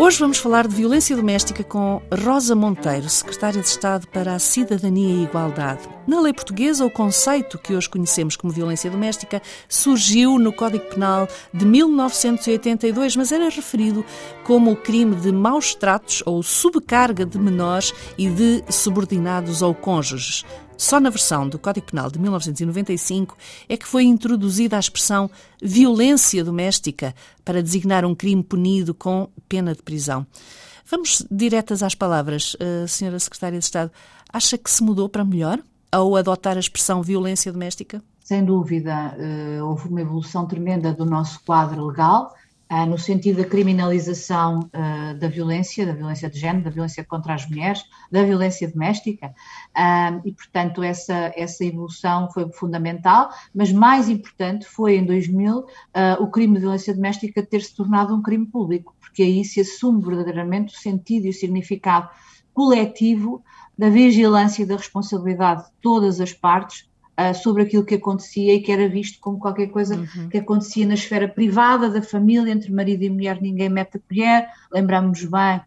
Hoje vamos falar de violência doméstica com Rosa Monteiro, Secretária de Estado para a Cidadania e Igualdade. Na lei portuguesa, o conceito que hoje conhecemos como violência doméstica surgiu no Código Penal de 1982, mas era referido como o crime de maus tratos ou subcarga de menores e de subordinados ou cônjuges. Só na versão do Código Penal de 1995 é que foi introduzida a expressão violência doméstica para designar um crime punido com pena de prisão. Vamos diretas às palavras. Uh, Senhora Secretária de Estado, acha que se mudou para melhor ao adotar a expressão violência doméstica? Sem dúvida, uh, houve uma evolução tremenda do nosso quadro legal no sentido da criminalização uh, da violência, da violência de género, da violência contra as mulheres, da violência doméstica, uh, e portanto essa, essa evolução foi fundamental, mas mais importante foi em 2000 o crime de violência doméstica ter se tornado um crime público, porque aí se assume verdadeiramente o sentido e o significado coletivo da vigilância e da responsabilidade de todas as partes uh, sobre aquilo que acontecia e que era visto como qualquer coisa uhum. que acontecia na esfera privada da família, entre marido e mulher, ninguém mete a colher. Lembramos bem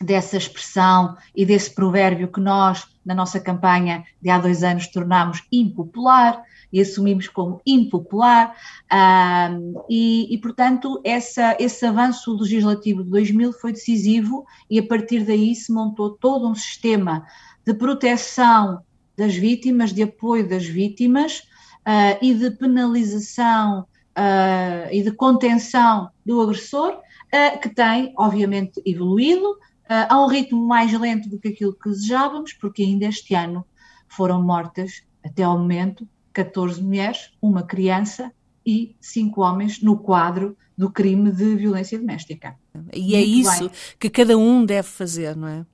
dessa expressão e desse provérbio que nós, na nossa campanha de há dois anos, tornámos impopular e assumimos como impopular, uh, e, e, portanto essa, esse avanço legislativo de 2000 foi decisivo e a partir daí se montou todo um sistema de proteção das vítimas, de apoio das vítimas uh, e de penalização uh, e de contenção do agressor, uh, que tem, obviamente, evoluído a um ritmo mais lento do que aquilo que desejávamos, porque ainda este ano foram mortas, até ao momento, 14 mulheres, uma criança e cinco homens no quadro do crime de violência doméstica. E é Muito isso bem. que cada um deve fazer, não é?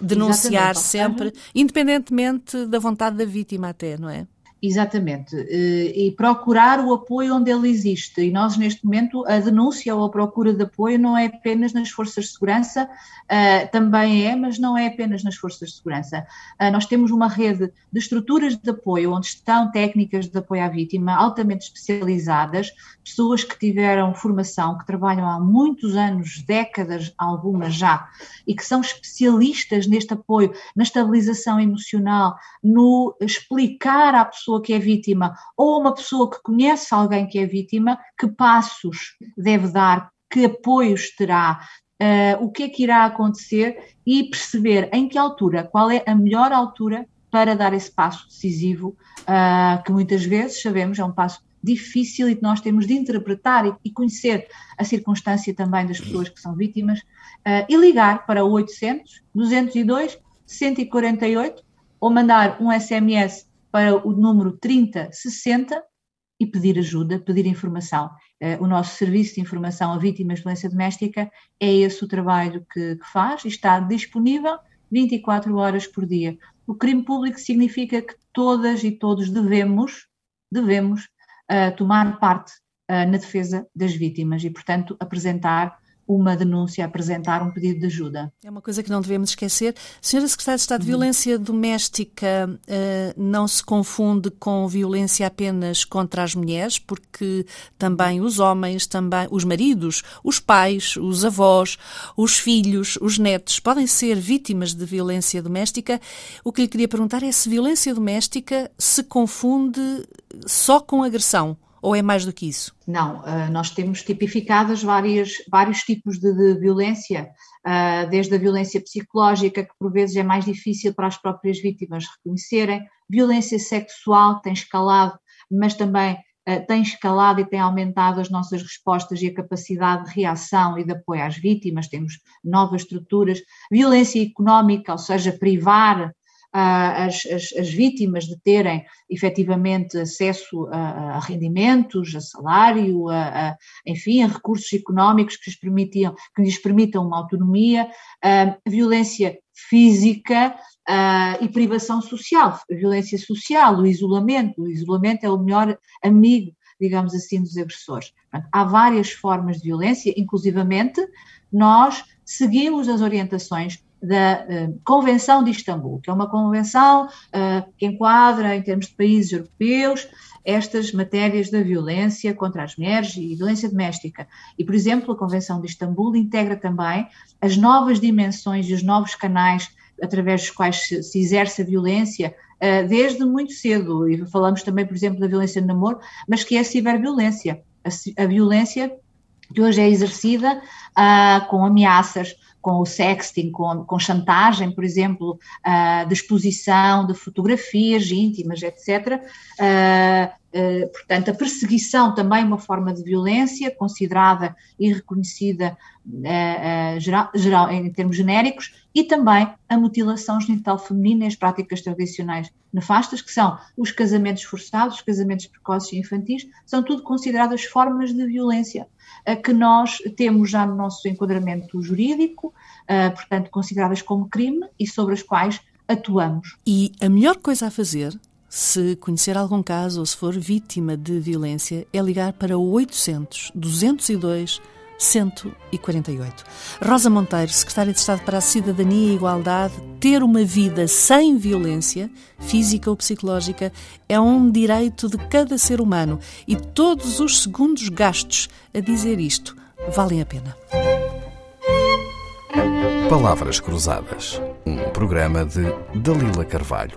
Denunciar Exatamente. sempre, independentemente da vontade da vítima até, não é? Exatamente, eh, e procurar o apoio onde ele existe. E nós, neste momento, a denúncia ou a procura de apoio não é apenas nas forças de segurança, uh, também é, mas não é apenas nas forças de segurança. Uh, nós temos uma rede de estruturas de apoio onde estão técnicas de apoio à vítima altamente especializadas, pessoas que tiveram formação, que trabalham há muitos anos, décadas, algumas já, e que são especialistas neste apoio, na estabilização emocional, no explicar à pessoa pessoa que é vítima ou uma pessoa que conhece alguém que é vítima, que passos deve dar, que apoios terá, uh, o que é que irá acontecer e perceber em que altura, qual é a melhor altura para dar esse passo decisivo, uh, que muitas vezes sabemos é um passo difícil e que nós temos de interpretar e, e conhecer a circunstância também das pessoas que são vítimas uh, e ligar para o 800 202 148 ou mandar um SMS para o número 3060 e pedir ajuda, pedir informação. Eh, o nosso serviço de informação a vítimas de violência doméstica é esse o trabalho que, que faz e está disponível 24 horas por dia. O crime público significa que todas e todos devemos, devemos uh, tomar parte uh, na defesa das vítimas e, portanto, apresentar uma denúncia, apresentar um pedido de ajuda. É uma coisa que não devemos esquecer. Senhora Secretária de Estado, uhum. violência doméstica uh, não se confunde com violência apenas contra as mulheres, porque também os homens, também os maridos, os pais, os avós, os filhos, os netos podem ser vítimas de violência doméstica. O que lhe queria perguntar é se violência doméstica se confunde só com agressão ou é mais do que isso? Não, uh, nós temos tipificadas várias, vários tipos de, de violência, uh, desde a violência psicológica, que por vezes é mais difícil para as próprias vítimas reconhecerem, violência sexual, tem escalado, mas também uh, tem escalado e tem aumentado as nossas respostas e a capacidade de reação e de apoio às vítimas, temos novas estruturas, violência económica, ou seja, privar as, as, as, vítimas de terem efetivamente acesso a, a rendimentos, a salário, a, a, enfim, a recursos económicos que lhes, permitiam, que lhes permitam uma autonomia, violência física e privação social, violência social, o isolamento. O isolamento é o melhor amigo, digamos assim, dos agressores. Há várias formas de violência, inclusivamente nós seguimos as orientações da uh, Convenção de Istambul, que é uma convenção uh, que enquadra, em termos de países europeus, estas matérias da violência contra as mulheres e violência doméstica. E, por exemplo, a Convenção de Istambul integra também as novas dimensões e os novos canais através dos quais se, se exerce a violência uh, desde muito cedo. E falamos também, por exemplo, da violência no namoro, mas que é a ciberviolência. A, a violência que hoje é exercida uh, com ameaças, com o sexting, com, com chantagem, por exemplo, uh, de exposição de fotografias íntimas, etc. Uh, uh, portanto, a perseguição também é uma forma de violência considerada e reconhecida geral, geral, em termos genéricos, e também a mutilação genital feminina e as práticas tradicionais nefastas, que são os casamentos forçados, os casamentos precoces e infantis, são tudo consideradas formas de violência que nós temos já no nosso enquadramento jurídico, portanto, consideradas como crime e sobre as quais atuamos. E a melhor coisa a fazer, se conhecer algum caso ou se for vítima de violência, é ligar para o 800 202 148. Rosa Monteiro, Secretária de Estado para a Cidadania e Igualdade, ter uma vida sem violência, física ou psicológica, é um direito de cada ser humano e todos os segundos gastos a dizer isto valem a pena. Palavras Cruzadas, um programa de Dalila Carvalho.